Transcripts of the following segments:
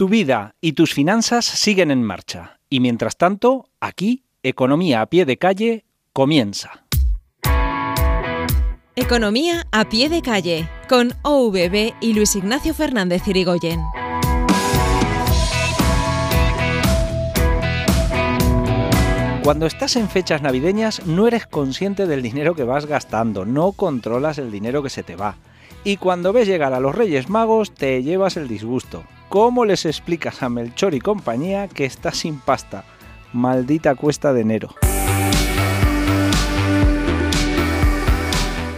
Tu vida y tus finanzas siguen en marcha. Y mientras tanto, aquí, Economía a pie de calle comienza. Economía a pie de calle con OVB y Luis Ignacio Fernández Irigoyen. Cuando estás en fechas navideñas no eres consciente del dinero que vas gastando, no controlas el dinero que se te va. Y cuando ves llegar a los Reyes Magos te llevas el disgusto. ¿Cómo les explicas a Melchor y compañía que estás sin pasta? Maldita cuesta de enero.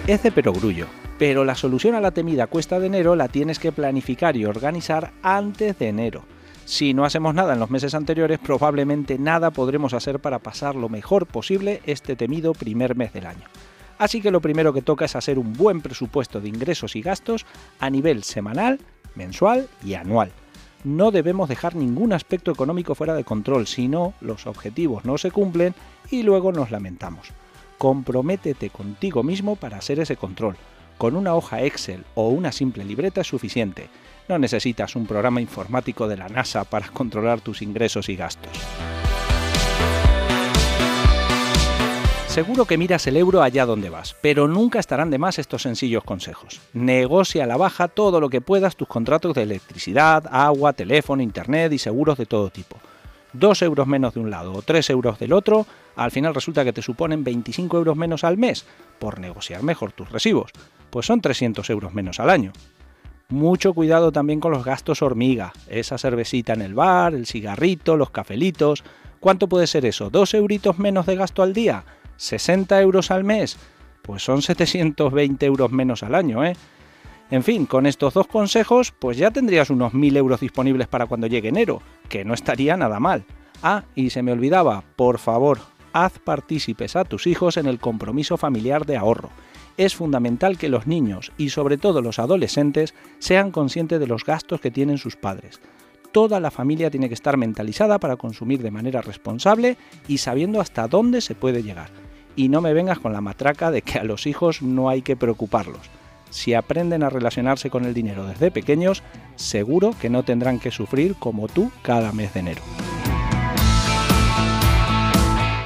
Es de perogrullo, pero la solución a la temida cuesta de enero la tienes que planificar y organizar antes de enero. Si no hacemos nada en los meses anteriores, probablemente nada podremos hacer para pasar lo mejor posible este temido primer mes del año. Así que lo primero que toca es hacer un buen presupuesto de ingresos y gastos a nivel semanal, mensual y anual no debemos dejar ningún aspecto económico fuera de control, si no, los objetivos no se cumplen y luego nos lamentamos. Comprométete contigo mismo para hacer ese control. Con una hoja Excel o una simple libreta es suficiente. No necesitas un programa informático de la NASA para controlar tus ingresos y gastos. Seguro que miras el euro allá donde vas, pero nunca estarán de más estos sencillos consejos. Negocia a la baja todo lo que puedas tus contratos de electricidad, agua, teléfono, internet y seguros de todo tipo. Dos euros menos de un lado o tres euros del otro, al final resulta que te suponen 25 euros menos al mes por negociar mejor tus recibos, pues son 300 euros menos al año. Mucho cuidado también con los gastos hormiga, esa cervecita en el bar, el cigarrito, los cafelitos. ¿Cuánto puede ser eso? ¿Dos euritos menos de gasto al día? 60 euros al mes, pues son 720 euros menos al año, ¿eh? En fin, con estos dos consejos, pues ya tendrías unos 1000 euros disponibles para cuando llegue enero, que no estaría nada mal. Ah, y se me olvidaba, por favor, haz partícipes a tus hijos en el compromiso familiar de ahorro. Es fundamental que los niños y sobre todo los adolescentes sean conscientes de los gastos que tienen sus padres. Toda la familia tiene que estar mentalizada para consumir de manera responsable y sabiendo hasta dónde se puede llegar y no me vengas con la matraca de que a los hijos no hay que preocuparlos. Si aprenden a relacionarse con el dinero desde pequeños, seguro que no tendrán que sufrir como tú cada mes de enero.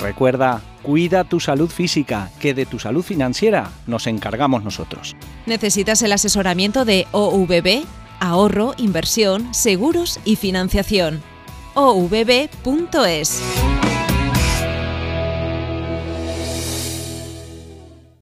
Recuerda, cuida tu salud física, que de tu salud financiera nos encargamos nosotros. ¿Necesitas el asesoramiento de OVB? Ahorro, inversión, seguros y financiación. ovb.es